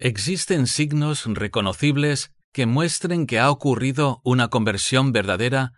¿Existen signos reconocibles que muestren que ha ocurrido una conversión verdadera?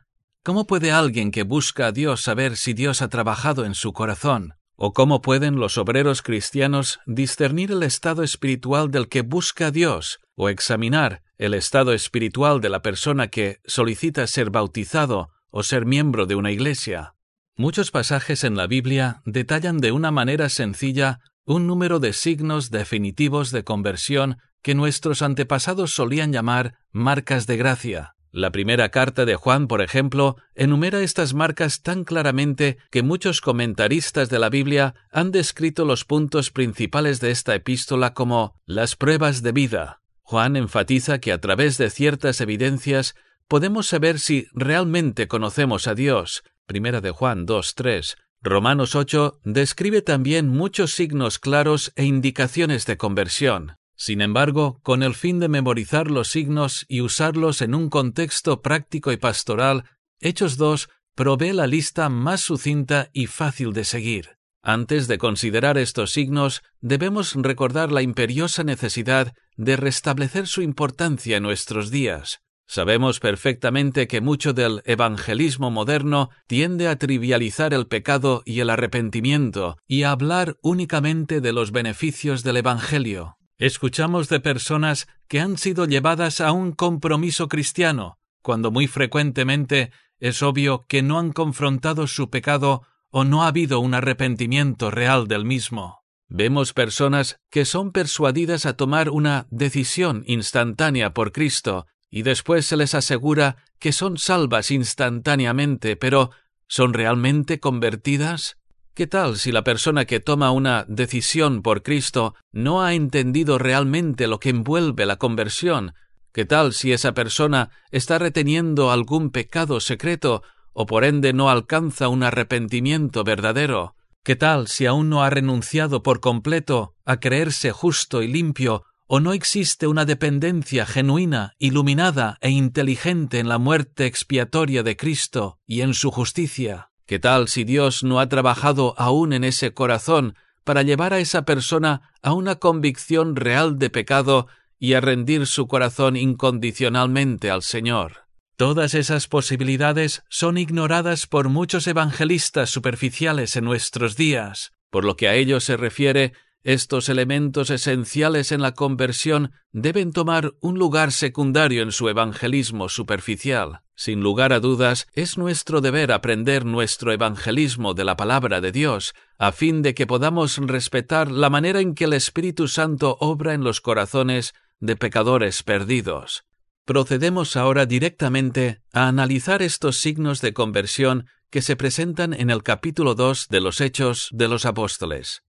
¿Cómo puede alguien que busca a Dios saber si Dios ha trabajado en su corazón? ¿O cómo pueden los obreros cristianos discernir el estado espiritual del que busca a Dios o examinar el estado espiritual de la persona que solicita ser bautizado o ser miembro de una iglesia? Muchos pasajes en la Biblia detallan de una manera sencilla un número de signos definitivos de conversión que nuestros antepasados solían llamar marcas de gracia. La primera carta de Juan, por ejemplo, enumera estas marcas tan claramente que muchos comentaristas de la Biblia han descrito los puntos principales de esta epístola como las pruebas de vida. Juan enfatiza que a través de ciertas evidencias podemos saber si realmente conocemos a Dios. Primera de Juan 2.3. Romanos 8 describe también muchos signos claros e indicaciones de conversión. Sin embargo, con el fin de memorizar los signos y usarlos en un contexto práctico y pastoral, Hechos 2 provee la lista más sucinta y fácil de seguir. Antes de considerar estos signos, debemos recordar la imperiosa necesidad de restablecer su importancia en nuestros días. Sabemos perfectamente que mucho del evangelismo moderno tiende a trivializar el pecado y el arrepentimiento y a hablar únicamente de los beneficios del Evangelio. Escuchamos de personas que han sido llevadas a un compromiso cristiano, cuando muy frecuentemente es obvio que no han confrontado su pecado o no ha habido un arrepentimiento real del mismo. Vemos personas que son persuadidas a tomar una decisión instantánea por Cristo y después se les asegura que son salvas instantáneamente, pero ¿son realmente convertidas? ¿Qué tal si la persona que toma una decisión por Cristo no ha entendido realmente lo que envuelve la conversión? ¿Qué tal si esa persona está reteniendo algún pecado secreto o por ende no alcanza un arrepentimiento verdadero? ¿Qué tal si aún no ha renunciado por completo a creerse justo y limpio o no existe una dependencia genuina, iluminada e inteligente en la muerte expiatoria de Cristo y en su justicia? ¿Qué tal si Dios no ha trabajado aún en ese corazón para llevar a esa persona a una convicción real de pecado y a rendir su corazón incondicionalmente al Señor? Todas esas posibilidades son ignoradas por muchos evangelistas superficiales en nuestros días. Por lo que a ellos se refiere, estos elementos esenciales en la conversión deben tomar un lugar secundario en su evangelismo superficial. Sin lugar a dudas, es nuestro deber aprender nuestro evangelismo de la palabra de Dios, a fin de que podamos respetar la manera en que el Espíritu Santo obra en los corazones de pecadores perdidos. Procedemos ahora directamente a analizar estos signos de conversión que se presentan en el capítulo 2 de los Hechos de los Apóstoles.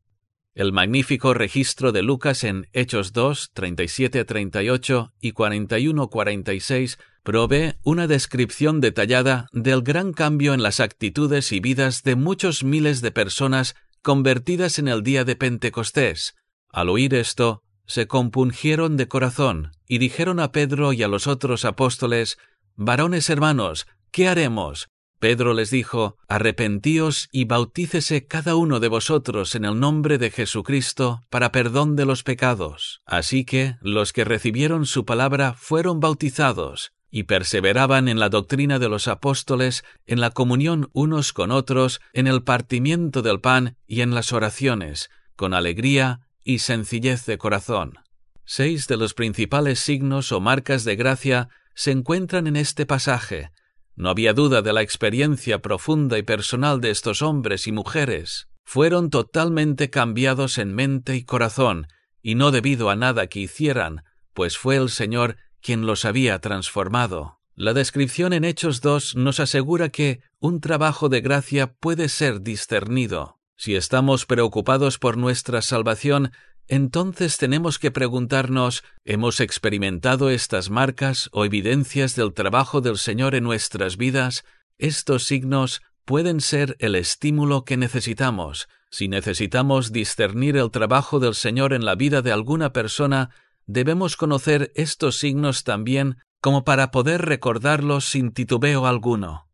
El magnífico registro de Lucas en Hechos 2, 37-38 y 41-46 provee una descripción detallada del gran cambio en las actitudes y vidas de muchos miles de personas convertidas en el día de Pentecostés. Al oír esto, se compungieron de corazón y dijeron a Pedro y a los otros apóstoles, Varones hermanos, ¿qué haremos? Pedro les dijo, Arrepentíos y bautícese cada uno de vosotros en el nombre de Jesucristo para perdón de los pecados. Así que los que recibieron su palabra fueron bautizados, y perseveraban en la doctrina de los apóstoles, en la comunión unos con otros, en el partimiento del pan y en las oraciones, con alegría y sencillez de corazón. Seis de los principales signos o marcas de gracia se encuentran en este pasaje, no había duda de la experiencia profunda y personal de estos hombres y mujeres. Fueron totalmente cambiados en mente y corazón, y no debido a nada que hicieran, pues fue el Señor quien los había transformado. La descripción en Hechos 2 nos asegura que un trabajo de gracia puede ser discernido. Si estamos preocupados por nuestra salvación, entonces tenemos que preguntarnos, ¿hemos experimentado estas marcas o evidencias del trabajo del Señor en nuestras vidas? Estos signos pueden ser el estímulo que necesitamos. Si necesitamos discernir el trabajo del Señor en la vida de alguna persona, debemos conocer estos signos también como para poder recordarlos sin titubeo alguno.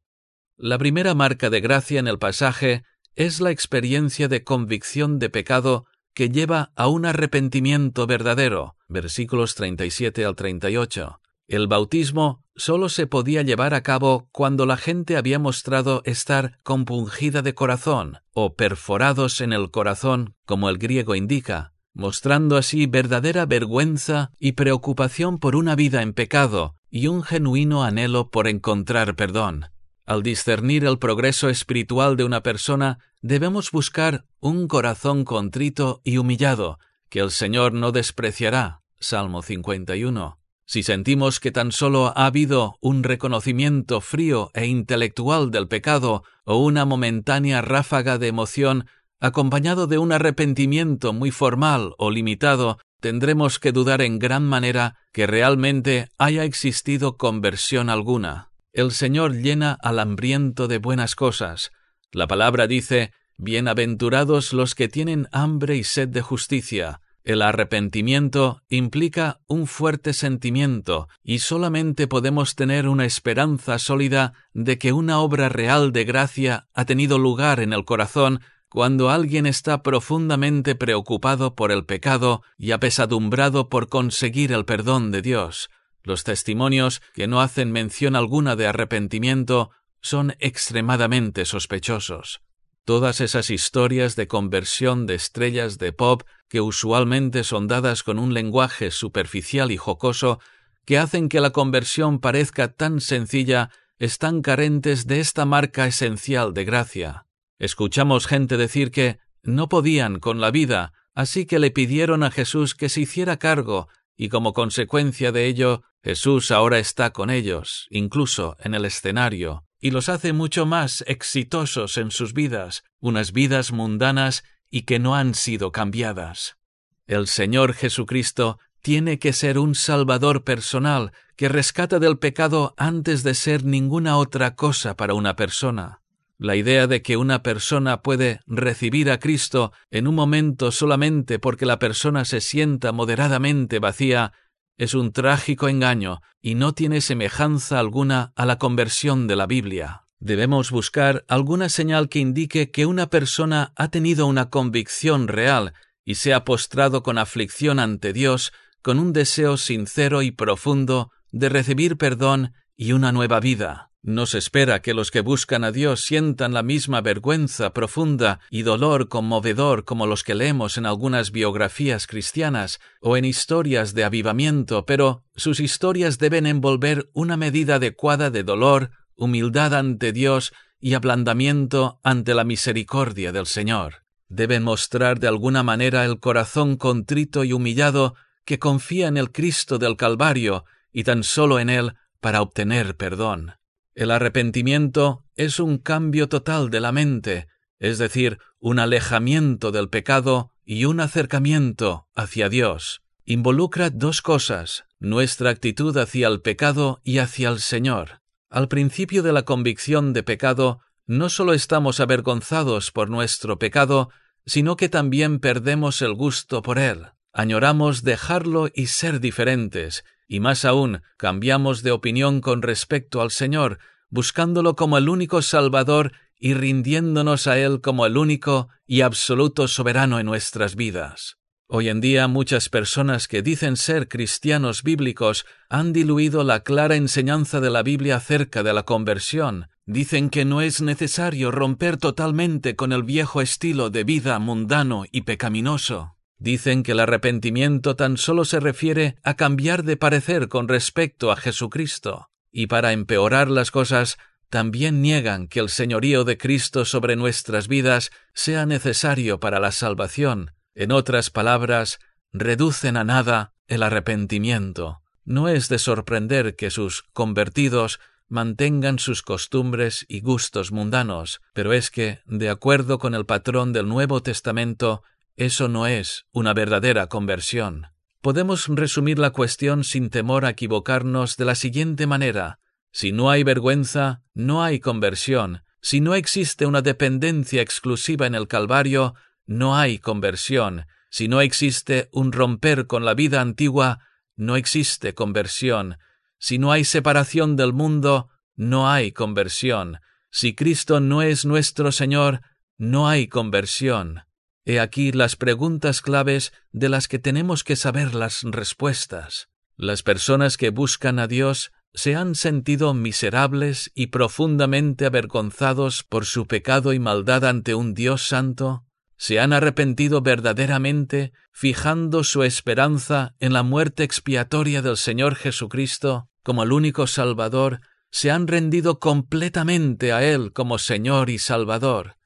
La primera marca de gracia en el pasaje es la experiencia de convicción de pecado que lleva a un arrepentimiento verdadero. Versículos 37 al 38. El bautismo solo se podía llevar a cabo cuando la gente había mostrado estar compungida de corazón o perforados en el corazón, como el griego indica, mostrando así verdadera vergüenza y preocupación por una vida en pecado y un genuino anhelo por encontrar perdón. Al discernir el progreso espiritual de una persona, debemos buscar un corazón contrito y humillado, que el Señor no despreciará. Salmo 51. Si sentimos que tan solo ha habido un reconocimiento frío e intelectual del pecado o una momentánea ráfaga de emoción, acompañado de un arrepentimiento muy formal o limitado, tendremos que dudar en gran manera que realmente haya existido conversión alguna. El Señor llena al hambriento de buenas cosas. La palabra dice, Bienaventurados los que tienen hambre y sed de justicia. El arrepentimiento implica un fuerte sentimiento y solamente podemos tener una esperanza sólida de que una obra real de gracia ha tenido lugar en el corazón cuando alguien está profundamente preocupado por el pecado y apesadumbrado por conseguir el perdón de Dios. Los testimonios que no hacen mención alguna de arrepentimiento son extremadamente sospechosos. Todas esas historias de conversión de estrellas de pop que usualmente son dadas con un lenguaje superficial y jocoso que hacen que la conversión parezca tan sencilla están carentes de esta marca esencial de gracia. Escuchamos gente decir que no podían con la vida, así que le pidieron a Jesús que se hiciera cargo, y como consecuencia de ello, Jesús ahora está con ellos, incluso en el escenario, y los hace mucho más exitosos en sus vidas, unas vidas mundanas y que no han sido cambiadas. El Señor Jesucristo tiene que ser un Salvador personal que rescata del pecado antes de ser ninguna otra cosa para una persona. La idea de que una persona puede recibir a Cristo en un momento solamente porque la persona se sienta moderadamente vacía es un trágico engaño y no tiene semejanza alguna a la conversión de la Biblia. Debemos buscar alguna señal que indique que una persona ha tenido una convicción real y se ha postrado con aflicción ante Dios con un deseo sincero y profundo de recibir perdón y una nueva vida. No se espera que los que buscan a Dios sientan la misma vergüenza profunda y dolor conmovedor como los que leemos en algunas biografías cristianas o en historias de avivamiento, pero sus historias deben envolver una medida adecuada de dolor, humildad ante Dios y ablandamiento ante la misericordia del Señor. Deben mostrar de alguna manera el corazón contrito y humillado que confía en el Cristo del Calvario y tan solo en Él para obtener perdón. El arrepentimiento es un cambio total de la mente, es decir, un alejamiento del pecado y un acercamiento hacia Dios. Involucra dos cosas, nuestra actitud hacia el pecado y hacia el Señor. Al principio de la convicción de pecado, no solo estamos avergonzados por nuestro pecado, sino que también perdemos el gusto por él. Añoramos dejarlo y ser diferentes, y más aún cambiamos de opinión con respecto al Señor, buscándolo como el único Salvador y rindiéndonos a Él como el único y absoluto soberano en nuestras vidas. Hoy en día muchas personas que dicen ser cristianos bíblicos han diluido la clara enseñanza de la Biblia acerca de la conversión. Dicen que no es necesario romper totalmente con el viejo estilo de vida mundano y pecaminoso. Dicen que el arrepentimiento tan solo se refiere a cambiar de parecer con respecto a Jesucristo, y para empeorar las cosas, también niegan que el señorío de Cristo sobre nuestras vidas sea necesario para la salvación. En otras palabras, reducen a nada el arrepentimiento. No es de sorprender que sus convertidos mantengan sus costumbres y gustos mundanos, pero es que, de acuerdo con el patrón del Nuevo Testamento, eso no es una verdadera conversión. Podemos resumir la cuestión sin temor a equivocarnos de la siguiente manera. Si no hay vergüenza, no hay conversión. Si no existe una dependencia exclusiva en el Calvario, no hay conversión. Si no existe un romper con la vida antigua, no existe conversión. Si no hay separación del mundo, no hay conversión. Si Cristo no es nuestro Señor, no hay conversión. He aquí las preguntas claves de las que tenemos que saber las respuestas. Las personas que buscan a Dios se han sentido miserables y profundamente avergonzados por su pecado y maldad ante un Dios santo, se han arrepentido verdaderamente, fijando su esperanza en la muerte expiatoria del Señor Jesucristo como el único Salvador, se han rendido completamente a Él como Señor y Salvador.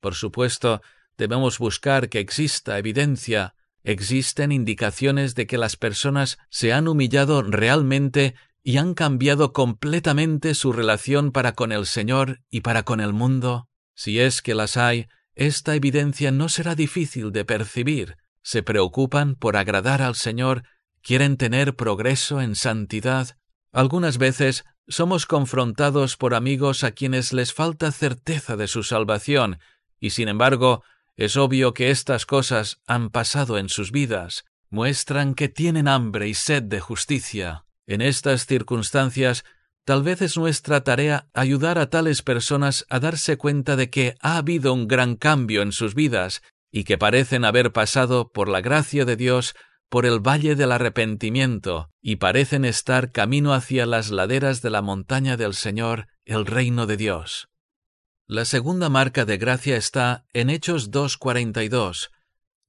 Por supuesto, debemos buscar que exista evidencia, existen indicaciones de que las personas se han humillado realmente y han cambiado completamente su relación para con el Señor y para con el mundo? Si es que las hay, esta evidencia no será difícil de percibir. Se preocupan por agradar al Señor, quieren tener progreso en santidad. Algunas veces somos confrontados por amigos a quienes les falta certeza de su salvación, y sin embargo, es obvio que estas cosas han pasado en sus vidas, muestran que tienen hambre y sed de justicia. En estas circunstancias, tal vez es nuestra tarea ayudar a tales personas a darse cuenta de que ha habido un gran cambio en sus vidas y que parecen haber pasado por la gracia de Dios por el valle del arrepentimiento y parecen estar camino hacia las laderas de la montaña del Señor, el reino de Dios. La segunda marca de gracia está en Hechos 2.42,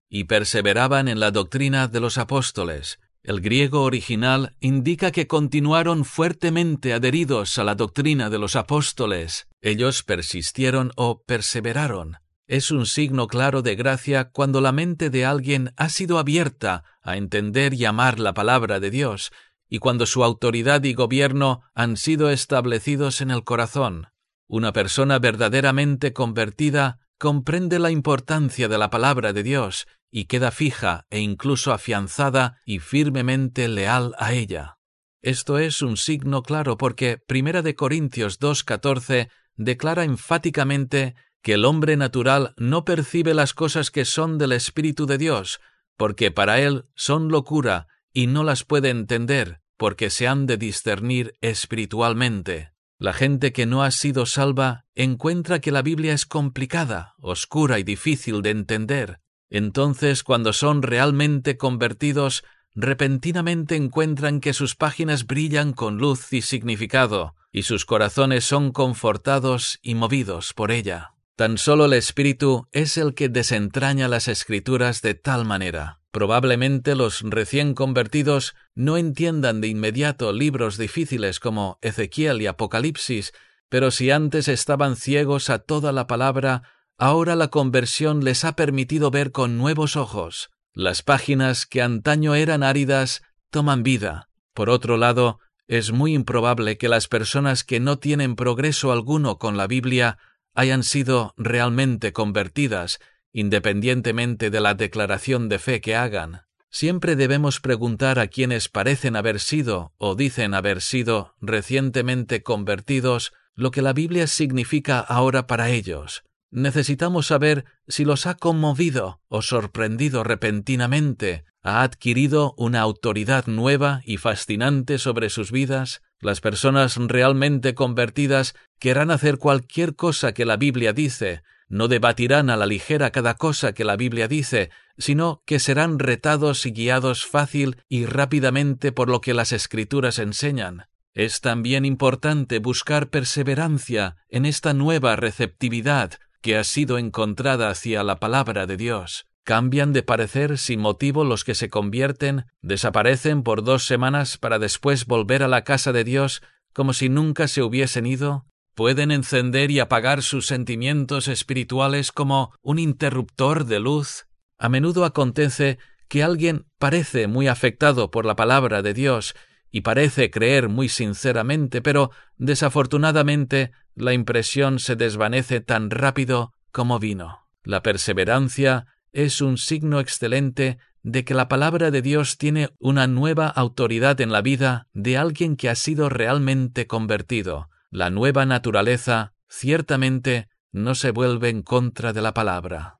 y perseveraban en la doctrina de los apóstoles, el griego original indica que continuaron fuertemente adheridos a la doctrina de los apóstoles. Ellos persistieron o perseveraron. Es un signo claro de gracia cuando la mente de alguien ha sido abierta a entender y amar la palabra de Dios, y cuando su autoridad y gobierno han sido establecidos en el corazón. Una persona verdaderamente convertida comprende la importancia de la palabra de Dios y queda fija e incluso afianzada y firmemente leal a ella. Esto es un signo claro porque Primera de Corintios 2.14 declara enfáticamente que el hombre natural no percibe las cosas que son del Espíritu de Dios, porque para él son locura y no las puede entender, porque se han de discernir espiritualmente. La gente que no ha sido salva encuentra que la Biblia es complicada, oscura y difícil de entender, entonces, cuando son realmente convertidos, repentinamente encuentran que sus páginas brillan con luz y significado, y sus corazones son confortados y movidos por ella. Tan solo el Espíritu es el que desentraña las escrituras de tal manera. Probablemente los recién convertidos no entiendan de inmediato libros difíciles como Ezequiel y Apocalipsis, pero si antes estaban ciegos a toda la palabra, Ahora la conversión les ha permitido ver con nuevos ojos. Las páginas que antaño eran áridas toman vida. Por otro lado, es muy improbable que las personas que no tienen progreso alguno con la Biblia hayan sido realmente convertidas, independientemente de la declaración de fe que hagan. Siempre debemos preguntar a quienes parecen haber sido o dicen haber sido recientemente convertidos lo que la Biblia significa ahora para ellos. Necesitamos saber si los ha conmovido o sorprendido repentinamente, ha adquirido una autoridad nueva y fascinante sobre sus vidas. Las personas realmente convertidas querrán hacer cualquier cosa que la Biblia dice, no debatirán a la ligera cada cosa que la Biblia dice, sino que serán retados y guiados fácil y rápidamente por lo que las escrituras enseñan. Es también importante buscar perseverancia en esta nueva receptividad que ha sido encontrada hacia la palabra de Dios. Cambian de parecer sin motivo los que se convierten, desaparecen por dos semanas para después volver a la casa de Dios como si nunca se hubiesen ido, pueden encender y apagar sus sentimientos espirituales como un interruptor de luz. A menudo acontece que alguien parece muy afectado por la palabra de Dios y parece creer muy sinceramente, pero desafortunadamente la impresión se desvanece tan rápido como vino. La perseverancia es un signo excelente de que la palabra de Dios tiene una nueva autoridad en la vida de alguien que ha sido realmente convertido. La nueva naturaleza ciertamente no se vuelve en contra de la palabra.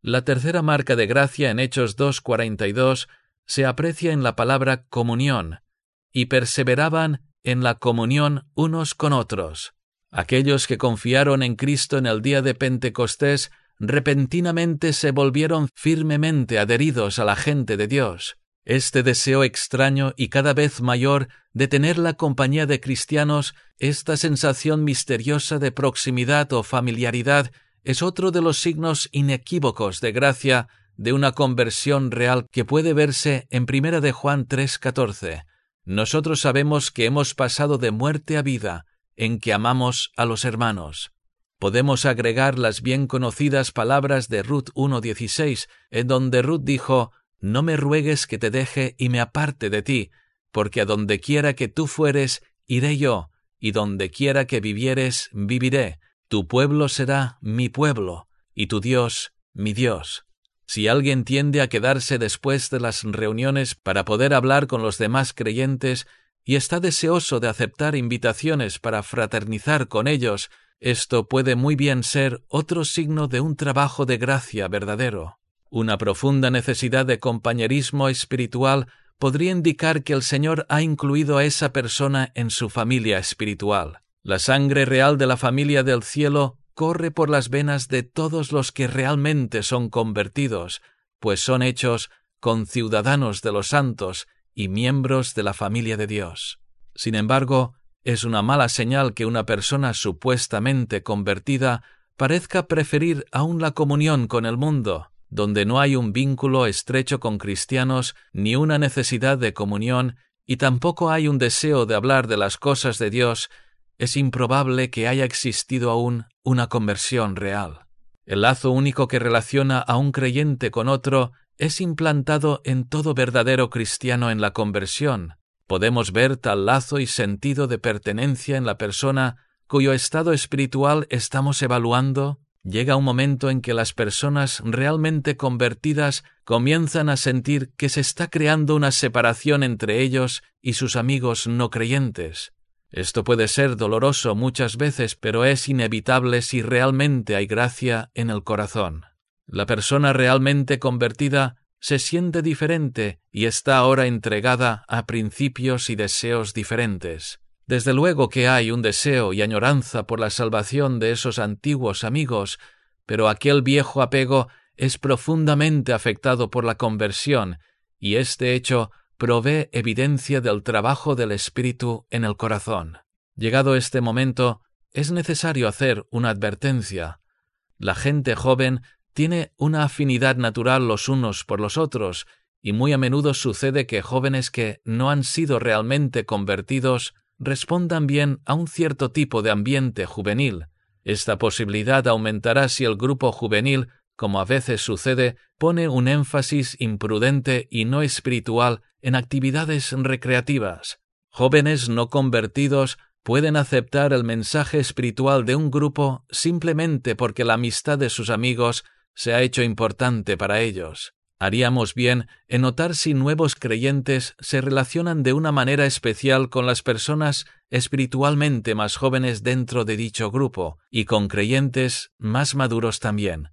La tercera marca de gracia en Hechos 2.42 se aprecia en la palabra comunión, y perseveraban en la comunión unos con otros. Aquellos que confiaron en Cristo en el día de Pentecostés repentinamente se volvieron firmemente adheridos a la gente de Dios. Este deseo extraño y cada vez mayor de tener la compañía de cristianos, esta sensación misteriosa de proximidad o familiaridad, es otro de los signos inequívocos de gracia de una conversión real que puede verse en 1 de Juan 3:14. Nosotros sabemos que hemos pasado de muerte a vida, en que amamos a los hermanos. Podemos agregar las bien conocidas palabras de Ruth 1.16, en donde Ruth dijo, No me ruegues que te deje y me aparte de ti, porque a donde quiera que tú fueres, iré yo, y donde quiera que vivieres, viviré. Tu pueblo será mi pueblo, y tu Dios mi Dios. Si alguien tiende a quedarse después de las reuniones para poder hablar con los demás creyentes y está deseoso de aceptar invitaciones para fraternizar con ellos, esto puede muy bien ser otro signo de un trabajo de gracia verdadero. Una profunda necesidad de compañerismo espiritual podría indicar que el Señor ha incluido a esa persona en su familia espiritual. La sangre real de la familia del cielo corre por las venas de todos los que realmente son convertidos, pues son hechos conciudadanos de los santos y miembros de la familia de Dios. Sin embargo, es una mala señal que una persona supuestamente convertida parezca preferir aún la comunión con el mundo, donde no hay un vínculo estrecho con cristianos ni una necesidad de comunión y tampoco hay un deseo de hablar de las cosas de Dios es improbable que haya existido aún una conversión real. El lazo único que relaciona a un creyente con otro es implantado en todo verdadero cristiano en la conversión. Podemos ver tal lazo y sentido de pertenencia en la persona cuyo estado espiritual estamos evaluando. Llega un momento en que las personas realmente convertidas comienzan a sentir que se está creando una separación entre ellos y sus amigos no creyentes. Esto puede ser doloroso muchas veces, pero es inevitable si realmente hay gracia en el corazón. La persona realmente convertida se siente diferente y está ahora entregada a principios y deseos diferentes. Desde luego que hay un deseo y añoranza por la salvación de esos antiguos amigos, pero aquel viejo apego es profundamente afectado por la conversión, y este hecho provee evidencia del trabajo del Espíritu en el corazón. Llegado este momento, es necesario hacer una advertencia. La gente joven tiene una afinidad natural los unos por los otros, y muy a menudo sucede que jóvenes que no han sido realmente convertidos respondan bien a un cierto tipo de ambiente juvenil. Esta posibilidad aumentará si el grupo juvenil, como a veces sucede, pone un énfasis imprudente y no espiritual en actividades recreativas. Jóvenes no convertidos pueden aceptar el mensaje espiritual de un grupo simplemente porque la amistad de sus amigos se ha hecho importante para ellos. Haríamos bien en notar si nuevos creyentes se relacionan de una manera especial con las personas espiritualmente más jóvenes dentro de dicho grupo, y con creyentes más maduros también.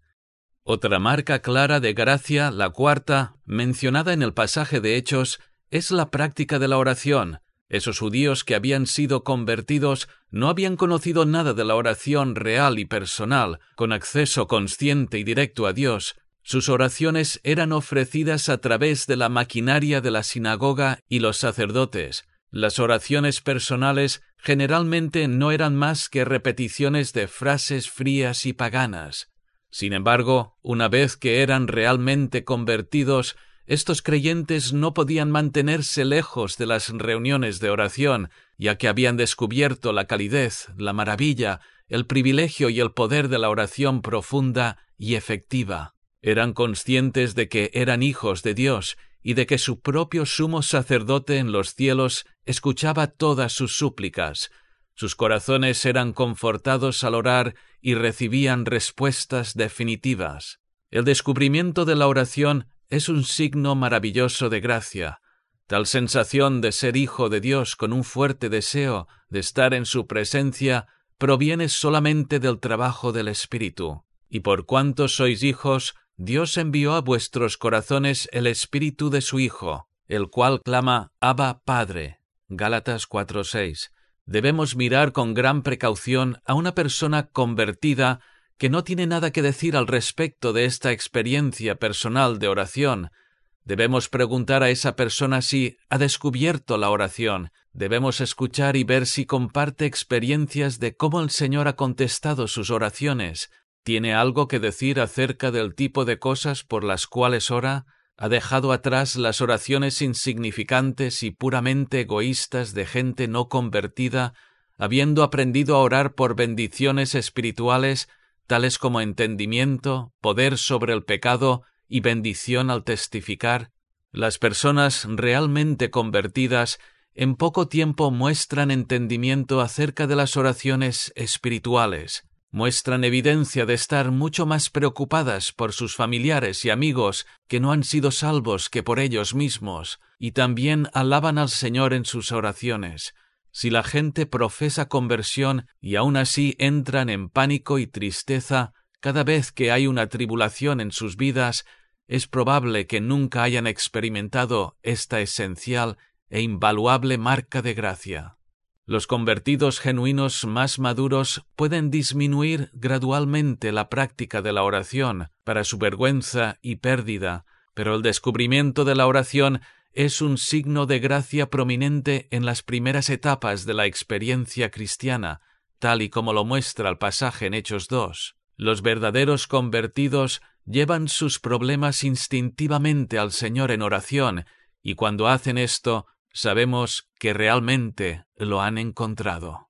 Otra marca clara de gracia, la cuarta, mencionada en el pasaje de Hechos, es la práctica de la oración. Esos judíos que habían sido convertidos no habían conocido nada de la oración real y personal, con acceso consciente y directo a Dios. Sus oraciones eran ofrecidas a través de la maquinaria de la sinagoga y los sacerdotes. Las oraciones personales generalmente no eran más que repeticiones de frases frías y paganas. Sin embargo, una vez que eran realmente convertidos, estos creyentes no podían mantenerse lejos de las reuniones de oración, ya que habían descubierto la calidez, la maravilla, el privilegio y el poder de la oración profunda y efectiva. Eran conscientes de que eran hijos de Dios y de que su propio sumo sacerdote en los cielos escuchaba todas sus súplicas, sus corazones eran confortados al orar y recibían respuestas definitivas. El descubrimiento de la oración es un signo maravilloso de gracia. Tal sensación de ser hijo de Dios con un fuerte deseo de estar en su presencia proviene solamente del trabajo del Espíritu. Y por cuanto sois hijos, Dios envió a vuestros corazones el Espíritu de su Hijo, el cual clama Abba Padre. Gálatas 4:6 debemos mirar con gran precaución a una persona convertida que no tiene nada que decir al respecto de esta experiencia personal de oración. Debemos preguntar a esa persona si ha descubierto la oración. Debemos escuchar y ver si comparte experiencias de cómo el Señor ha contestado sus oraciones. ¿Tiene algo que decir acerca del tipo de cosas por las cuales ora? ¿Ha dejado atrás las oraciones insignificantes y puramente egoístas de gente no convertida, habiendo aprendido a orar por bendiciones espirituales tales como entendimiento, poder sobre el pecado y bendición al testificar, las personas realmente convertidas en poco tiempo muestran entendimiento acerca de las oraciones espirituales, muestran evidencia de estar mucho más preocupadas por sus familiares y amigos que no han sido salvos que por ellos mismos, y también alaban al Señor en sus oraciones, si la gente profesa conversión y aún así entran en pánico y tristeza cada vez que hay una tribulación en sus vidas, es probable que nunca hayan experimentado esta esencial e invaluable marca de gracia. Los convertidos genuinos más maduros pueden disminuir gradualmente la práctica de la oración para su vergüenza y pérdida, pero el descubrimiento de la oración es un signo de gracia prominente en las primeras etapas de la experiencia cristiana, tal y como lo muestra el pasaje en Hechos 2. Los verdaderos convertidos llevan sus problemas instintivamente al Señor en oración, y cuando hacen esto, sabemos que realmente lo han encontrado.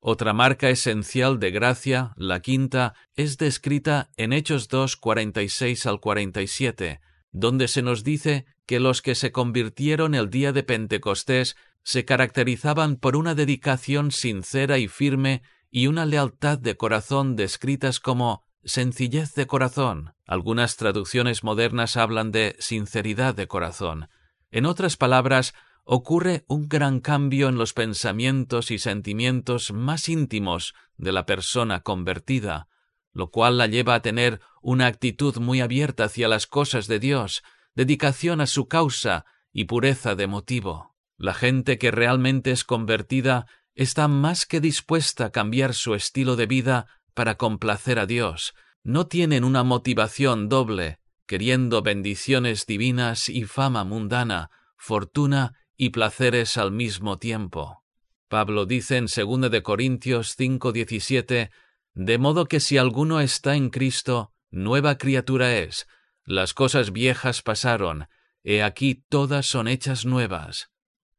Otra marca esencial de gracia, la quinta, es descrita en Hechos 2, 46 al 47, donde se nos dice que los que se convirtieron el día de Pentecostés se caracterizaban por una dedicación sincera y firme y una lealtad de corazón descritas como sencillez de corazón. Algunas traducciones modernas hablan de sinceridad de corazón. En otras palabras, ocurre un gran cambio en los pensamientos y sentimientos más íntimos de la persona convertida, lo cual la lleva a tener una actitud muy abierta hacia las cosas de Dios, dedicación a su causa y pureza de motivo. La gente que realmente es convertida está más que dispuesta a cambiar su estilo de vida para complacer a Dios. No tienen una motivación doble, queriendo bendiciones divinas y fama mundana, fortuna y placeres al mismo tiempo. Pablo dice en 2 de Corintios 5:17 de modo que si alguno está en Cristo, nueva criatura es, las cosas viejas pasaron, he aquí todas son hechas nuevas.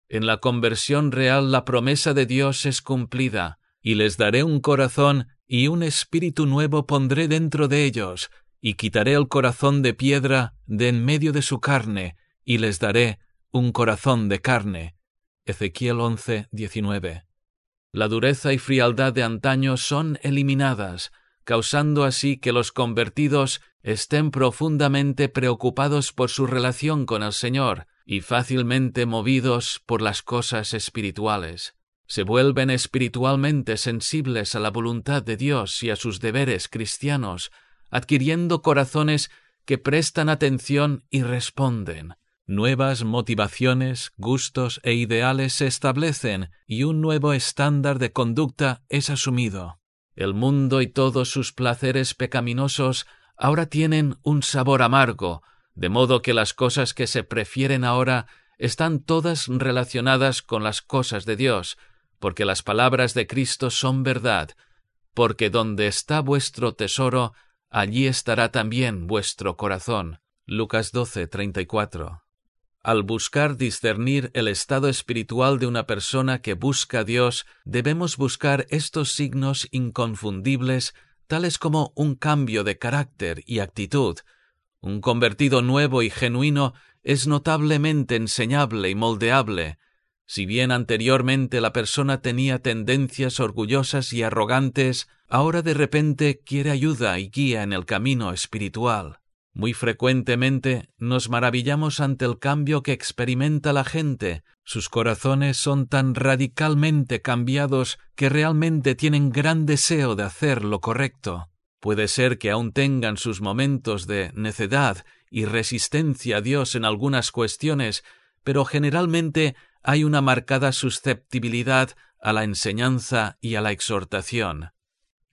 En la conversión real la promesa de Dios es cumplida, y les daré un corazón y un espíritu nuevo pondré dentro de ellos, y quitaré el corazón de piedra de en medio de su carne, y les daré un corazón de carne. Ezequiel 11, 19. La dureza y frialdad de antaño son eliminadas, causando así que los convertidos estén profundamente preocupados por su relación con el Señor y fácilmente movidos por las cosas espirituales. Se vuelven espiritualmente sensibles a la voluntad de Dios y a sus deberes cristianos, adquiriendo corazones que prestan atención y responden. Nuevas motivaciones, gustos e ideales se establecen y un nuevo estándar de conducta es asumido. El mundo y todos sus placeres pecaminosos ahora tienen un sabor amargo, de modo que las cosas que se prefieren ahora están todas relacionadas con las cosas de Dios, porque las palabras de Cristo son verdad, porque donde está vuestro tesoro, allí estará también vuestro corazón. Lucas 12, al buscar discernir el estado espiritual de una persona que busca a Dios, debemos buscar estos signos inconfundibles, tales como un cambio de carácter y actitud. Un convertido nuevo y genuino es notablemente enseñable y moldeable. Si bien anteriormente la persona tenía tendencias orgullosas y arrogantes, ahora de repente quiere ayuda y guía en el camino espiritual. Muy frecuentemente nos maravillamos ante el cambio que experimenta la gente. Sus corazones son tan radicalmente cambiados que realmente tienen gran deseo de hacer lo correcto. Puede ser que aún tengan sus momentos de necedad y resistencia a Dios en algunas cuestiones, pero generalmente hay una marcada susceptibilidad a la enseñanza y a la exhortación.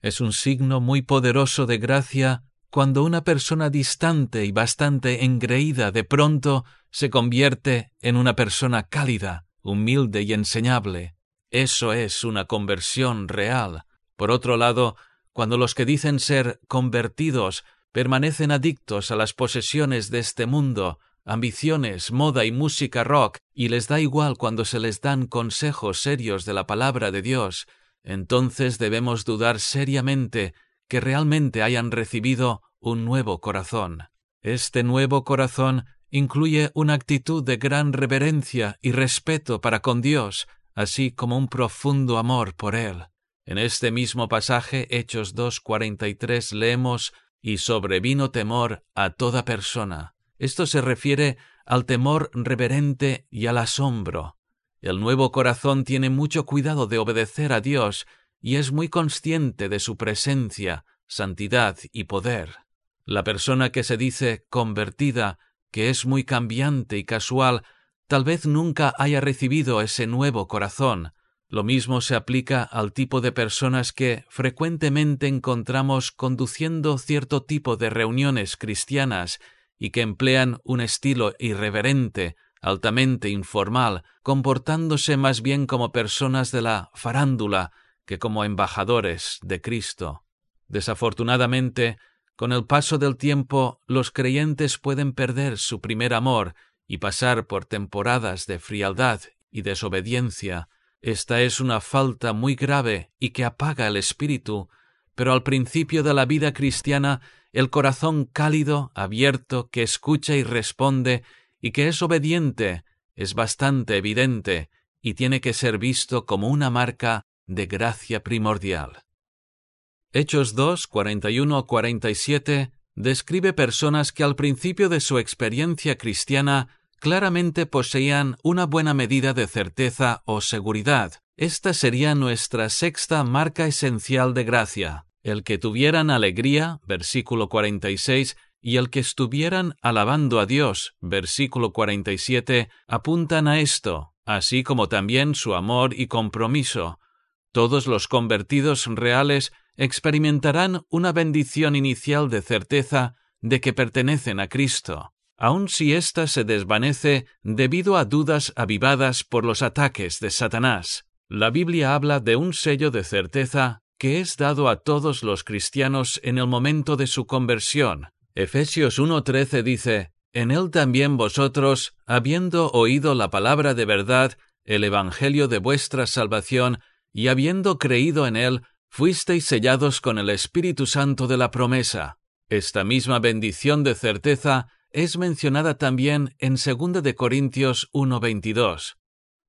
Es un signo muy poderoso de gracia cuando una persona distante y bastante engreída de pronto se convierte en una persona cálida, humilde y enseñable. Eso es una conversión real. Por otro lado, cuando los que dicen ser convertidos permanecen adictos a las posesiones de este mundo, ambiciones, moda y música rock, y les da igual cuando se les dan consejos serios de la palabra de Dios, entonces debemos dudar seriamente que realmente hayan recibido un nuevo corazón. Este nuevo corazón incluye una actitud de gran reverencia y respeto para con Dios, así como un profundo amor por Él. En este mismo pasaje, Hechos 2.43, leemos y sobrevino temor a toda persona. Esto se refiere al temor reverente y al asombro. El nuevo corazón tiene mucho cuidado de obedecer a Dios y es muy consciente de su presencia, santidad y poder. La persona que se dice convertida, que es muy cambiante y casual, tal vez nunca haya recibido ese nuevo corazón. Lo mismo se aplica al tipo de personas que frecuentemente encontramos conduciendo cierto tipo de reuniones cristianas y que emplean un estilo irreverente, altamente informal, comportándose más bien como personas de la farándula que como embajadores de Cristo. Desafortunadamente, con el paso del tiempo, los creyentes pueden perder su primer amor y pasar por temporadas de frialdad y desobediencia. Esta es una falta muy grave y que apaga el espíritu, pero al principio de la vida cristiana el corazón cálido, abierto, que escucha y responde y que es obediente, es bastante evidente y tiene que ser visto como una marca de gracia primordial. Hechos 2, 41-47 describe personas que al principio de su experiencia cristiana claramente poseían una buena medida de certeza o seguridad. Esta sería nuestra sexta marca esencial de gracia el que tuvieran alegría, versículo 46, y el que estuvieran alabando a Dios, versículo 47, apuntan a esto, así como también su amor y compromiso. Todos los convertidos reales experimentarán una bendición inicial de certeza de que pertenecen a Cristo, aun si ésta se desvanece debido a dudas avivadas por los ataques de Satanás. La Biblia habla de un sello de certeza que es dado a todos los cristianos en el momento de su conversión. Efesios 1.13 dice, En él también vosotros, habiendo oído la palabra de verdad, el Evangelio de vuestra salvación, y habiendo creído en él, fuisteis sellados con el Espíritu Santo de la promesa. Esta misma bendición de certeza es mencionada también en 2 de Corintios 1.22.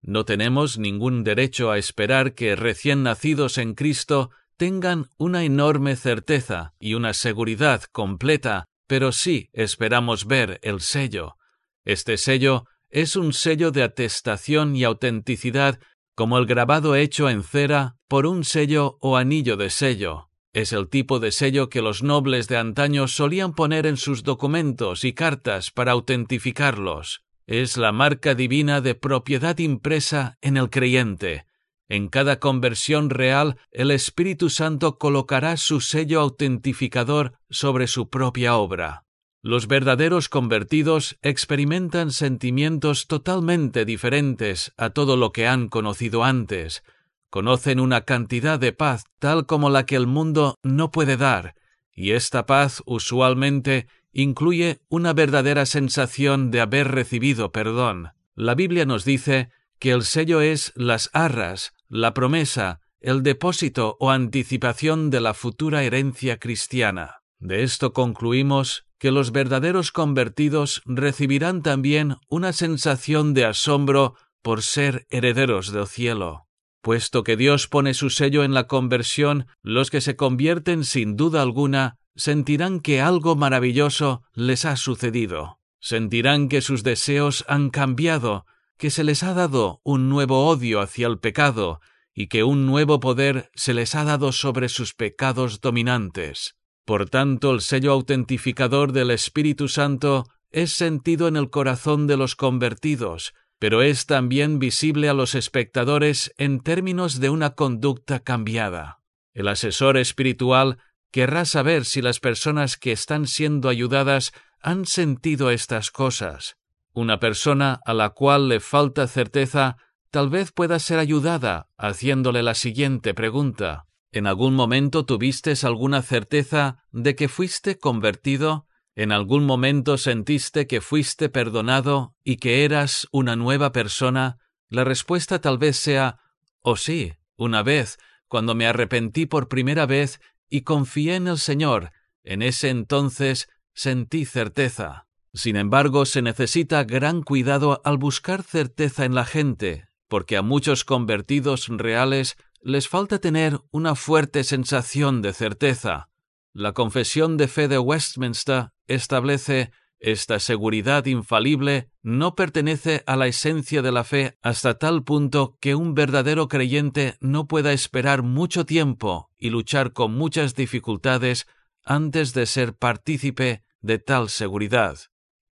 No tenemos ningún derecho a esperar que recién nacidos en Cristo tengan una enorme certeza y una seguridad completa, pero sí esperamos ver el sello. Este sello es un sello de atestación y autenticidad como el grabado hecho en cera por un sello o anillo de sello. Es el tipo de sello que los nobles de antaño solían poner en sus documentos y cartas para autentificarlos es la marca divina de propiedad impresa en el creyente. En cada conversión real, el Espíritu Santo colocará su sello autentificador sobre su propia obra. Los verdaderos convertidos experimentan sentimientos totalmente diferentes a todo lo que han conocido antes. Conocen una cantidad de paz tal como la que el mundo no puede dar, y esta paz usualmente incluye una verdadera sensación de haber recibido perdón. La Biblia nos dice que el sello es las arras, la promesa, el depósito o anticipación de la futura herencia cristiana. De esto concluimos que los verdaderos convertidos recibirán también una sensación de asombro por ser herederos del cielo. Puesto que Dios pone su sello en la conversión, los que se convierten sin duda alguna sentirán que algo maravilloso les ha sucedido. Sentirán que sus deseos han cambiado, que se les ha dado un nuevo odio hacia el pecado y que un nuevo poder se les ha dado sobre sus pecados dominantes. Por tanto, el sello autentificador del Espíritu Santo es sentido en el corazón de los convertidos, pero es también visible a los espectadores en términos de una conducta cambiada. El asesor espiritual querrá saber si las personas que están siendo ayudadas han sentido estas cosas. Una persona a la cual le falta certeza tal vez pueda ser ayudada haciéndole la siguiente pregunta. ¿En algún momento tuviste alguna certeza de que fuiste convertido? ¿En algún momento sentiste que fuiste perdonado y que eras una nueva persona? La respuesta tal vez sea, oh sí, una vez, cuando me arrepentí por primera vez y confié en el Señor, en ese entonces sentí certeza. Sin embargo, se necesita gran cuidado al buscar certeza en la gente, porque a muchos convertidos reales les falta tener una fuerte sensación de certeza. La confesión de fe de Westminster establece esta seguridad infalible no pertenece a la esencia de la fe hasta tal punto que un verdadero creyente no pueda esperar mucho tiempo y luchar con muchas dificultades antes de ser partícipe de tal seguridad.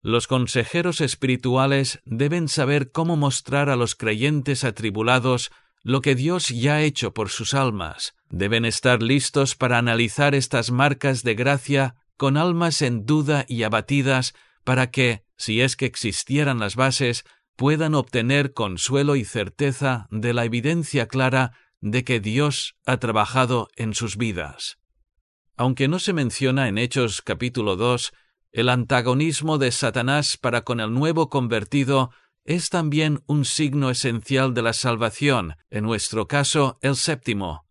Los consejeros espirituales deben saber cómo mostrar a los creyentes atribulados lo que Dios ya ha hecho por sus almas. Deben estar listos para analizar estas marcas de gracia con almas en duda y abatidas para que, si es que existieran las bases, puedan obtener consuelo y certeza de la evidencia clara de que Dios ha trabajado en sus vidas. Aunque no se menciona en Hechos capítulo 2 el antagonismo de Satanás para con el nuevo convertido es también un signo esencial de la salvación, en nuestro caso el séptimo.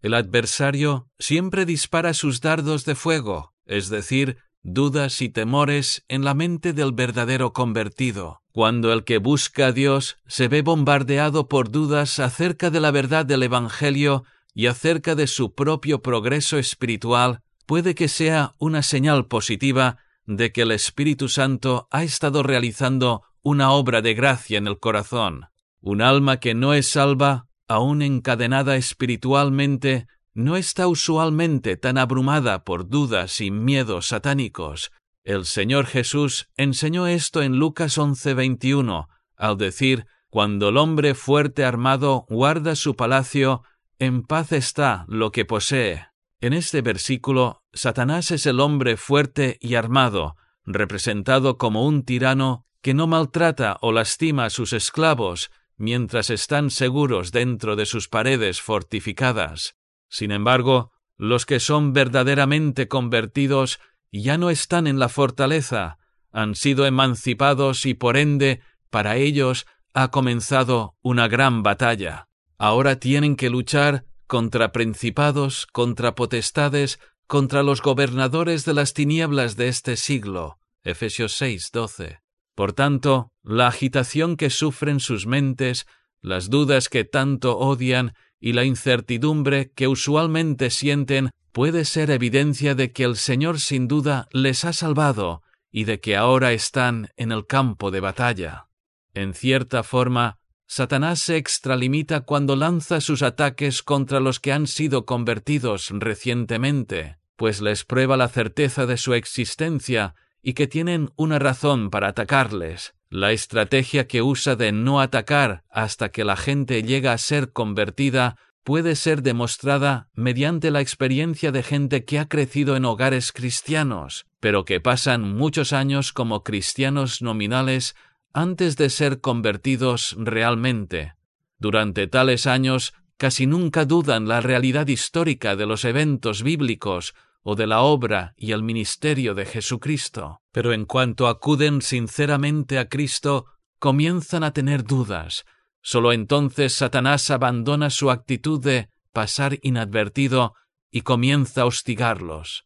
El adversario siempre dispara sus dardos de fuego, es decir, dudas y temores en la mente del verdadero convertido. Cuando el que busca a Dios se ve bombardeado por dudas acerca de la verdad del Evangelio y acerca de su propio progreso espiritual, puede que sea una señal positiva de que el Espíritu Santo ha estado realizando una obra de gracia en el corazón. Un alma que no es salva, aún encadenada espiritualmente, no está usualmente tan abrumada por dudas y miedos satánicos. El Señor Jesús enseñó esto en Lucas 11:21, al decir, Cuando el hombre fuerte armado guarda su palacio, en paz está lo que posee. En este versículo, Satanás es el hombre fuerte y armado, representado como un tirano que no maltrata o lastima a sus esclavos mientras están seguros dentro de sus paredes fortificadas. Sin embargo, los que son verdaderamente convertidos ya no están en la fortaleza, han sido emancipados y por ende, para ellos ha comenzado una gran batalla. Ahora tienen que luchar contra principados, contra potestades, contra los gobernadores de las tinieblas de este siglo. Efesios 6, 12. Por tanto, la agitación que sufren sus mentes, las dudas que tanto odian y la incertidumbre que usualmente sienten puede ser evidencia de que el Señor sin duda les ha salvado y de que ahora están en el campo de batalla. En cierta forma, Satanás se extralimita cuando lanza sus ataques contra los que han sido convertidos recientemente, pues les prueba la certeza de su existencia y que tienen una razón para atacarles. La estrategia que usa de no atacar hasta que la gente llega a ser convertida puede ser demostrada mediante la experiencia de gente que ha crecido en hogares cristianos, pero que pasan muchos años como cristianos nominales antes de ser convertidos realmente. Durante tales años casi nunca dudan la realidad histórica de los eventos bíblicos o de la obra y el ministerio de Jesucristo. Pero en cuanto acuden sinceramente a Cristo, comienzan a tener dudas. Solo entonces Satanás abandona su actitud de pasar inadvertido y comienza a hostigarlos.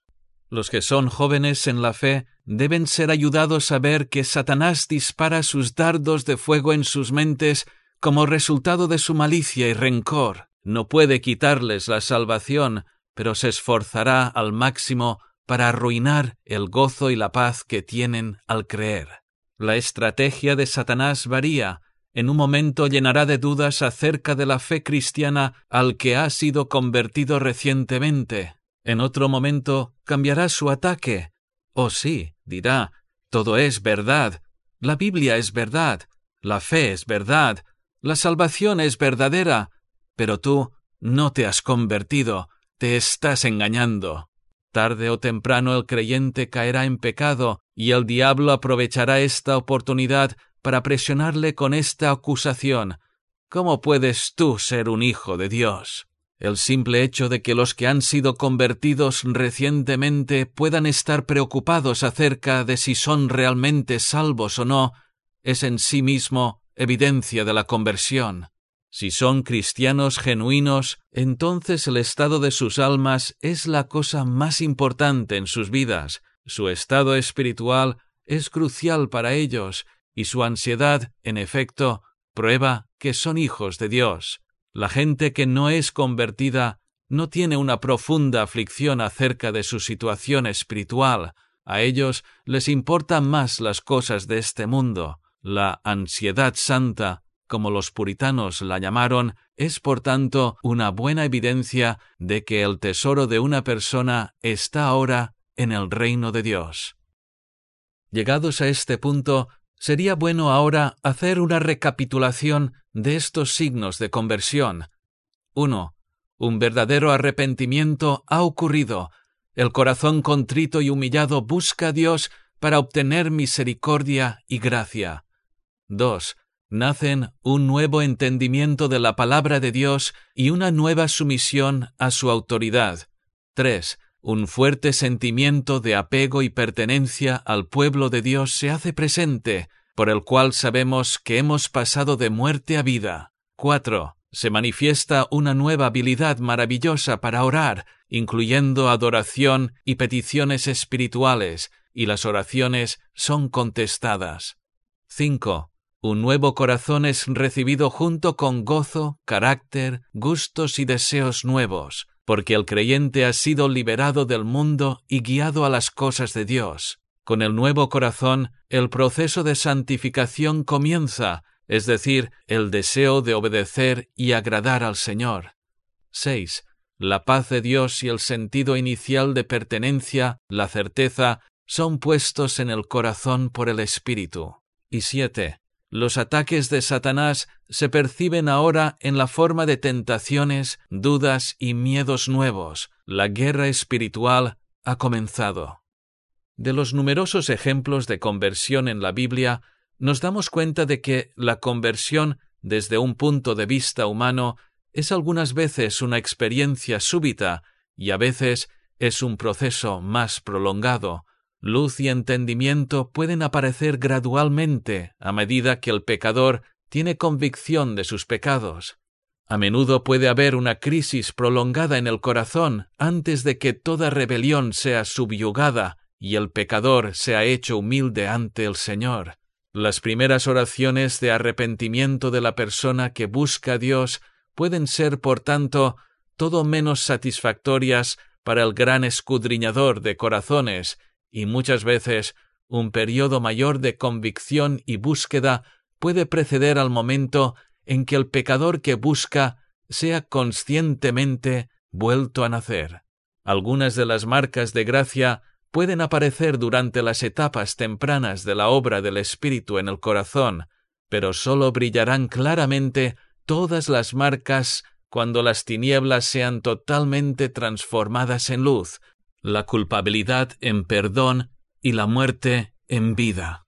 Los que son jóvenes en la fe deben ser ayudados a ver que Satanás dispara sus dardos de fuego en sus mentes como resultado de su malicia y rencor. No puede quitarles la salvación, pero se esforzará al máximo para arruinar el gozo y la paz que tienen al creer. La estrategia de Satanás varía. En un momento llenará de dudas acerca de la fe cristiana al que ha sido convertido recientemente. En otro momento cambiará su ataque. Oh sí, dirá, todo es verdad, la Biblia es verdad, la fe es verdad, la salvación es verdadera, pero tú no te has convertido, te estás engañando. Tarde o temprano el creyente caerá en pecado y el diablo aprovechará esta oportunidad para presionarle con esta acusación. ¿Cómo puedes tú ser un hijo de Dios? El simple hecho de que los que han sido convertidos recientemente puedan estar preocupados acerca de si son realmente salvos o no es en sí mismo evidencia de la conversión. Si son cristianos genuinos, entonces el estado de sus almas es la cosa más importante en sus vidas. Su estado espiritual es crucial para ellos, y su ansiedad, en efecto, prueba que son hijos de Dios. La gente que no es convertida no tiene una profunda aflicción acerca de su situación espiritual. A ellos les importan más las cosas de este mundo. La ansiedad santa como los puritanos la llamaron, es por tanto una buena evidencia de que el tesoro de una persona está ahora en el reino de Dios. Llegados a este punto, sería bueno ahora hacer una recapitulación de estos signos de conversión. 1. Un verdadero arrepentimiento ha ocurrido. El corazón contrito y humillado busca a Dios para obtener misericordia y gracia. 2 nacen un nuevo entendimiento de la palabra de Dios y una nueva sumisión a su autoridad. 3. Un fuerte sentimiento de apego y pertenencia al pueblo de Dios se hace presente, por el cual sabemos que hemos pasado de muerte a vida. 4. Se manifiesta una nueva habilidad maravillosa para orar, incluyendo adoración y peticiones espirituales, y las oraciones son contestadas. 5 un nuevo corazón es recibido junto con gozo, carácter, gustos y deseos nuevos, porque el creyente ha sido liberado del mundo y guiado a las cosas de Dios. Con el nuevo corazón, el proceso de santificación comienza, es decir, el deseo de obedecer y agradar al Señor. 6. La paz de Dios y el sentido inicial de pertenencia, la certeza, son puestos en el corazón por el Espíritu. Y 7. Los ataques de Satanás se perciben ahora en la forma de tentaciones, dudas y miedos nuevos. La guerra espiritual ha comenzado. De los numerosos ejemplos de conversión en la Biblia, nos damos cuenta de que la conversión, desde un punto de vista humano, es algunas veces una experiencia súbita y a veces es un proceso más prolongado, Luz y entendimiento pueden aparecer gradualmente a medida que el pecador tiene convicción de sus pecados. A menudo puede haber una crisis prolongada en el corazón antes de que toda rebelión sea subyugada y el pecador sea hecho humilde ante el Señor. Las primeras oraciones de arrepentimiento de la persona que busca a Dios pueden ser, por tanto, todo menos satisfactorias para el gran escudriñador de corazones y muchas veces un periodo mayor de convicción y búsqueda puede preceder al momento en que el pecador que busca sea conscientemente vuelto a nacer. Algunas de las marcas de gracia pueden aparecer durante las etapas tempranas de la obra del Espíritu en el corazón, pero sólo brillarán claramente todas las marcas cuando las tinieblas sean totalmente transformadas en luz, la culpabilidad en perdón y la muerte en vida.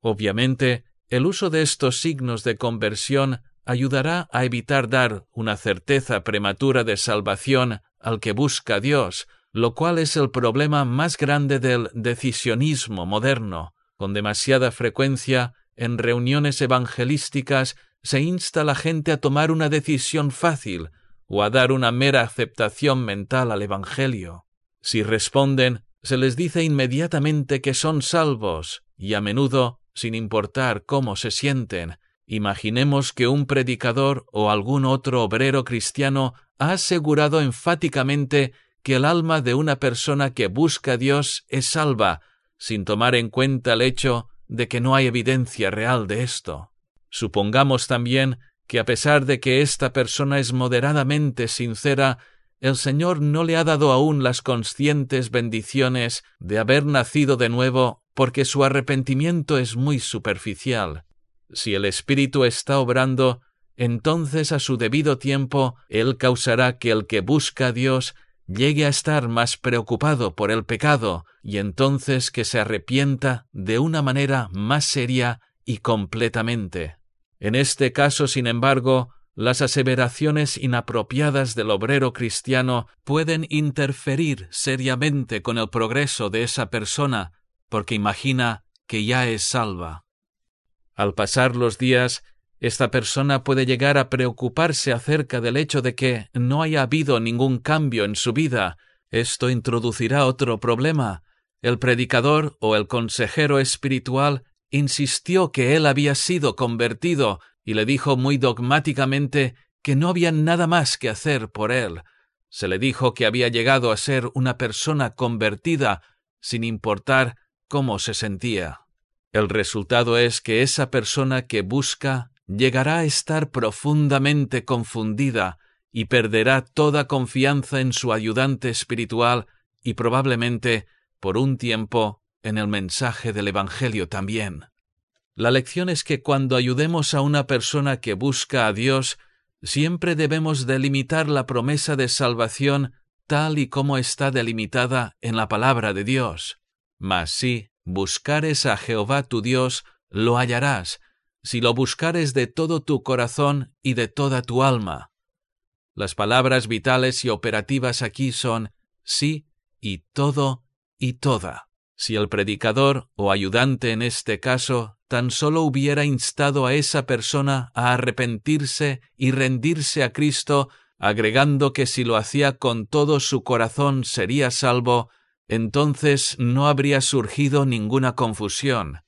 Obviamente, el uso de estos signos de conversión ayudará a evitar dar una certeza prematura de salvación al que busca a Dios, lo cual es el problema más grande del decisionismo moderno. Con demasiada frecuencia, en reuniones evangelísticas se insta a la gente a tomar una decisión fácil o a dar una mera aceptación mental al Evangelio. Si responden, se les dice inmediatamente que son salvos, y a menudo, sin importar cómo se sienten, imaginemos que un predicador o algún otro obrero cristiano ha asegurado enfáticamente que el alma de una persona que busca a Dios es salva, sin tomar en cuenta el hecho de que no hay evidencia real de esto. Supongamos también que a pesar de que esta persona es moderadamente sincera el Señor no le ha dado aún las conscientes bendiciones de haber nacido de nuevo porque su arrepentimiento es muy superficial. Si el Espíritu está obrando, entonces a su debido tiempo Él causará que el que busca a Dios llegue a estar más preocupado por el pecado y entonces que se arrepienta de una manera más seria y completamente. En este caso, sin embargo, las aseveraciones inapropiadas del obrero cristiano pueden interferir seriamente con el progreso de esa persona porque imagina que ya es salva. Al pasar los días, esta persona puede llegar a preocuparse acerca del hecho de que no haya habido ningún cambio en su vida. Esto introducirá otro problema. El predicador o el consejero espiritual insistió que él había sido convertido y le dijo muy dogmáticamente que no había nada más que hacer por él. Se le dijo que había llegado a ser una persona convertida sin importar cómo se sentía. El resultado es que esa persona que busca llegará a estar profundamente confundida y perderá toda confianza en su ayudante espiritual y probablemente, por un tiempo, en el mensaje del Evangelio también. La lección es que cuando ayudemos a una persona que busca a Dios, siempre debemos delimitar la promesa de salvación tal y como está delimitada en la palabra de Dios. Mas si buscares a Jehová tu Dios, lo hallarás, si lo buscares de todo tu corazón y de toda tu alma. Las palabras vitales y operativas aquí son sí y todo y toda. Si el predicador o ayudante en este caso tan solo hubiera instado a esa persona a arrepentirse y rendirse a Cristo, agregando que si lo hacía con todo su corazón sería salvo, entonces no habría surgido ninguna confusión.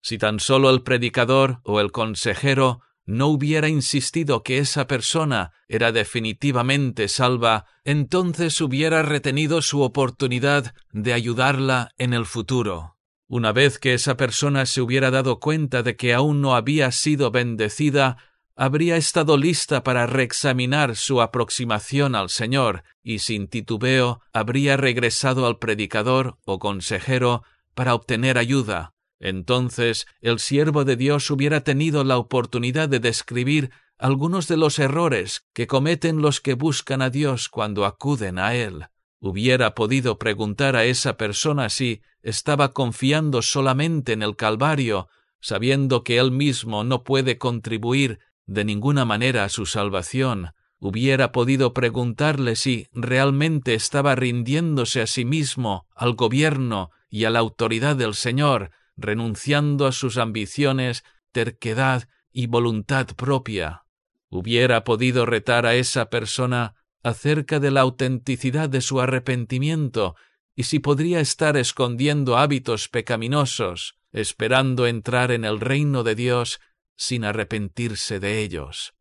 Si tan solo el predicador o el consejero no hubiera insistido que esa persona era definitivamente salva, entonces hubiera retenido su oportunidad de ayudarla en el futuro. Una vez que esa persona se hubiera dado cuenta de que aún no había sido bendecida, habría estado lista para reexaminar su aproximación al Señor y sin titubeo habría regresado al predicador o consejero para obtener ayuda, entonces el siervo de Dios hubiera tenido la oportunidad de describir algunos de los errores que cometen los que buscan a Dios cuando acuden a Él. Hubiera podido preguntar a esa persona si estaba confiando solamente en el Calvario, sabiendo que Él mismo no puede contribuir de ninguna manera a su salvación. Hubiera podido preguntarle si realmente estaba rindiéndose a sí mismo, al gobierno y a la autoridad del Señor, renunciando a sus ambiciones, terquedad y voluntad propia. Hubiera podido retar a esa persona acerca de la autenticidad de su arrepentimiento y si podría estar escondiendo hábitos pecaminosos, esperando entrar en el reino de Dios sin arrepentirse de ellos.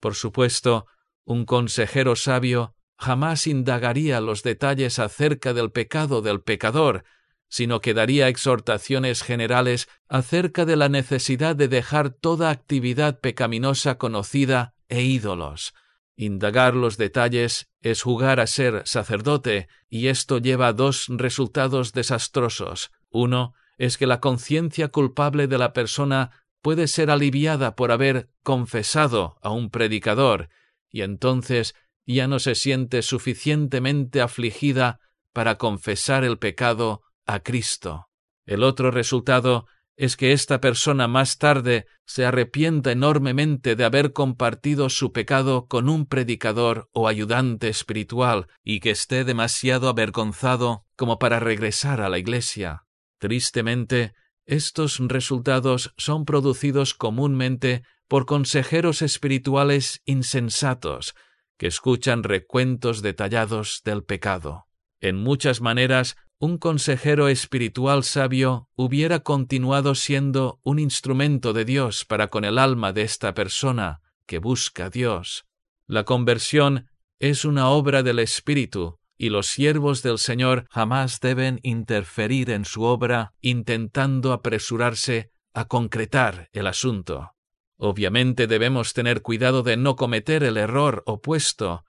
Por supuesto, un consejero sabio jamás indagaría los detalles acerca del pecado del pecador, sino que daría exhortaciones generales acerca de la necesidad de dejar toda actividad pecaminosa conocida e ídolos. Indagar los detalles es jugar a ser sacerdote, y esto lleva a dos resultados desastrosos. Uno es que la conciencia culpable de la persona puede ser aliviada por haber confesado a un predicador, y entonces ya no se siente suficientemente afligida para confesar el pecado a Cristo. El otro resultado es que esta persona más tarde se arrepienta enormemente de haber compartido su pecado con un predicador o ayudante espiritual y que esté demasiado avergonzado como para regresar a la Iglesia. Tristemente, estos resultados son producidos comúnmente por consejeros espirituales insensatos que escuchan recuentos detallados del pecado. En muchas maneras un consejero espiritual sabio hubiera continuado siendo un instrumento de Dios para con el alma de esta persona que busca a Dios. La conversión es una obra del Espíritu, y los siervos del Señor jamás deben interferir en su obra intentando apresurarse a concretar el asunto. Obviamente debemos tener cuidado de no cometer el error opuesto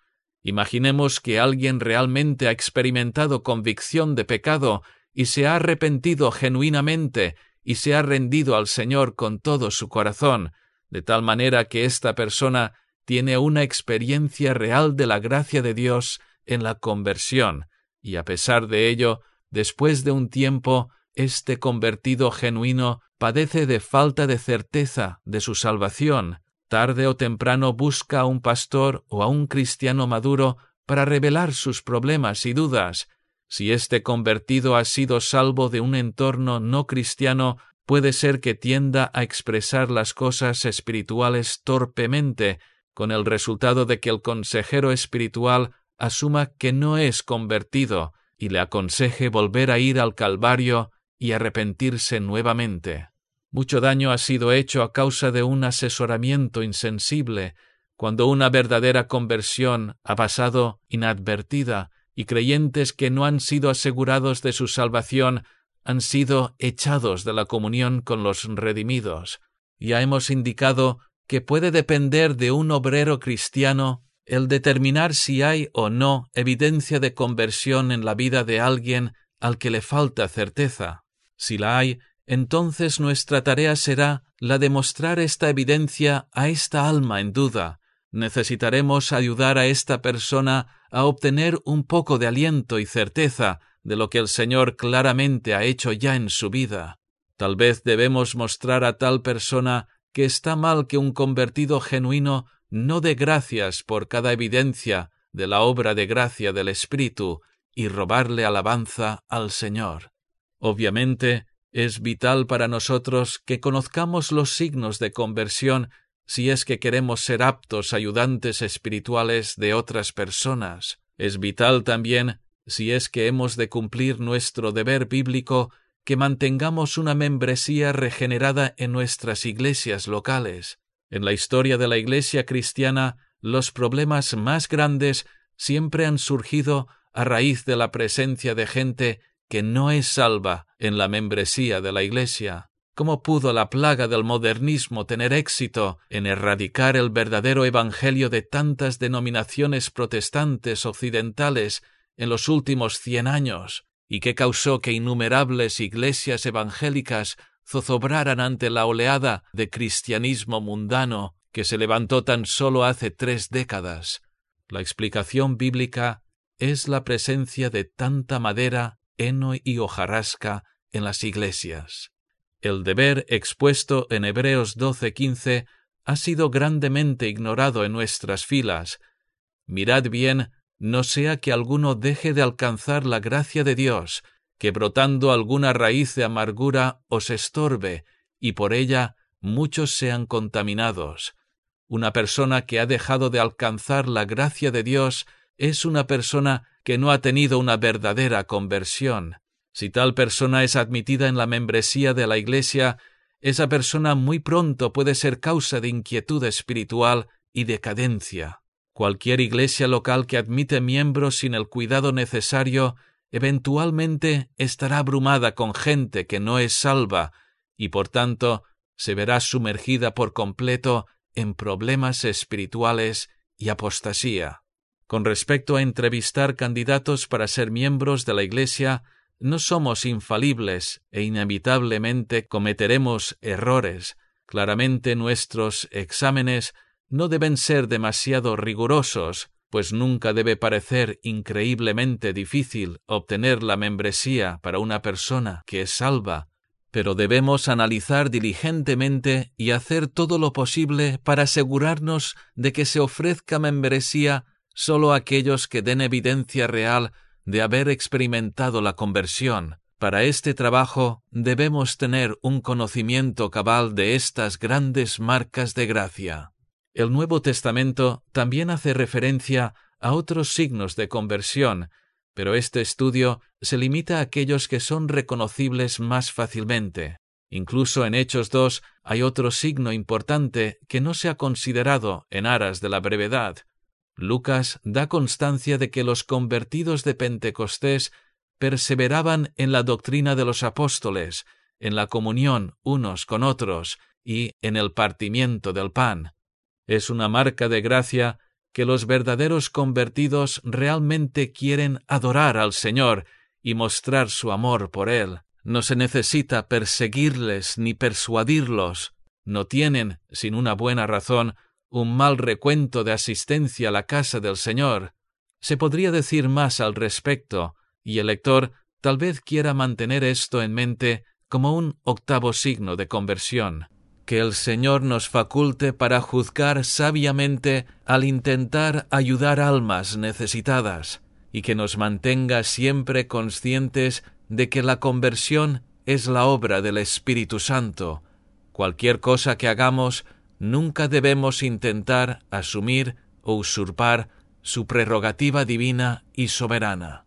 Imaginemos que alguien realmente ha experimentado convicción de pecado y se ha arrepentido genuinamente y se ha rendido al Señor con todo su corazón. de tal manera que esta persona tiene una experiencia real de la gracia de Dios en la conversión, y a pesar de ello, después de un tiempo, este convertido genuino padece de falta de certeza de su salvación, tarde o temprano busca a un pastor o a un cristiano maduro para revelar sus problemas y dudas. Si este convertido ha sido salvo de un entorno no cristiano, puede ser que tienda a expresar las cosas espirituales torpemente, con el resultado de que el consejero espiritual asuma que no es convertido y le aconseje volver a ir al Calvario y arrepentirse nuevamente. Mucho daño ha sido hecho a causa de un asesoramiento insensible, cuando una verdadera conversión ha pasado inadvertida y creyentes que no han sido asegurados de su salvación han sido echados de la comunión con los redimidos. Ya hemos indicado que puede depender de un obrero cristiano el determinar si hay o no evidencia de conversión en la vida de alguien al que le falta certeza. Si la hay, entonces nuestra tarea será la de mostrar esta evidencia a esta alma en duda. Necesitaremos ayudar a esta persona a obtener un poco de aliento y certeza de lo que el Señor claramente ha hecho ya en su vida. Tal vez debemos mostrar a tal persona que está mal que un convertido genuino no dé gracias por cada evidencia de la obra de gracia del Espíritu y robarle alabanza al Señor. Obviamente, es vital para nosotros que conozcamos los signos de conversión si es que queremos ser aptos ayudantes espirituales de otras personas. Es vital también si es que hemos de cumplir nuestro deber bíblico, que mantengamos una membresía regenerada en nuestras iglesias locales. En la historia de la Iglesia cristiana, los problemas más grandes siempre han surgido a raíz de la presencia de gente que no es salva en la membresía de la Iglesia. ¿Cómo pudo la plaga del modernismo tener éxito en erradicar el verdadero Evangelio de tantas denominaciones protestantes occidentales en los últimos cien años, y que causó que innumerables iglesias evangélicas zozobraran ante la oleada de cristianismo mundano que se levantó tan solo hace tres décadas. La explicación bíblica es la presencia de tanta madera, heno y hojarasca en las iglesias. El deber expuesto en Hebreos 12:15 ha sido grandemente ignorado en nuestras filas. Mirad bien no sea que alguno deje de alcanzar la gracia de Dios, que brotando alguna raíz de amargura os estorbe, y por ella muchos sean contaminados. Una persona que ha dejado de alcanzar la gracia de Dios es una persona que no ha tenido una verdadera conversión. Si tal persona es admitida en la membresía de la Iglesia, esa persona muy pronto puede ser causa de inquietud espiritual y decadencia. Cualquier iglesia local que admite miembros sin el cuidado necesario eventualmente estará abrumada con gente que no es salva y por tanto se verá sumergida por completo en problemas espirituales y apostasía. Con respecto a entrevistar candidatos para ser miembros de la Iglesia, no somos infalibles e inevitablemente cometeremos errores. Claramente nuestros exámenes no deben ser demasiado rigurosos, pues nunca debe parecer increíblemente difícil obtener la membresía para una persona que es salva, pero debemos analizar diligentemente y hacer todo lo posible para asegurarnos de que se ofrezca membresía solo a aquellos que den evidencia real de haber experimentado la conversión. Para este trabajo debemos tener un conocimiento cabal de estas grandes marcas de gracia. El Nuevo Testamento también hace referencia a otros signos de conversión, pero este estudio se limita a aquellos que son reconocibles más fácilmente. Incluso en Hechos 2 hay otro signo importante que no se ha considerado en aras de la brevedad. Lucas da constancia de que los convertidos de Pentecostés perseveraban en la doctrina de los apóstoles, en la comunión unos con otros y en el partimiento del pan. Es una marca de gracia que los verdaderos convertidos realmente quieren adorar al Señor y mostrar su amor por Él. No se necesita perseguirles ni persuadirlos. no tienen, sin una buena razón, un mal recuento de asistencia a la casa del Señor. Se podría decir más al respecto, y el lector tal vez quiera mantener esto en mente como un octavo signo de conversión. Que el Señor nos faculte para juzgar sabiamente al intentar ayudar almas necesitadas, y que nos mantenga siempre conscientes de que la conversión es la obra del Espíritu Santo. Cualquier cosa que hagamos, nunca debemos intentar asumir o usurpar su prerrogativa divina y soberana.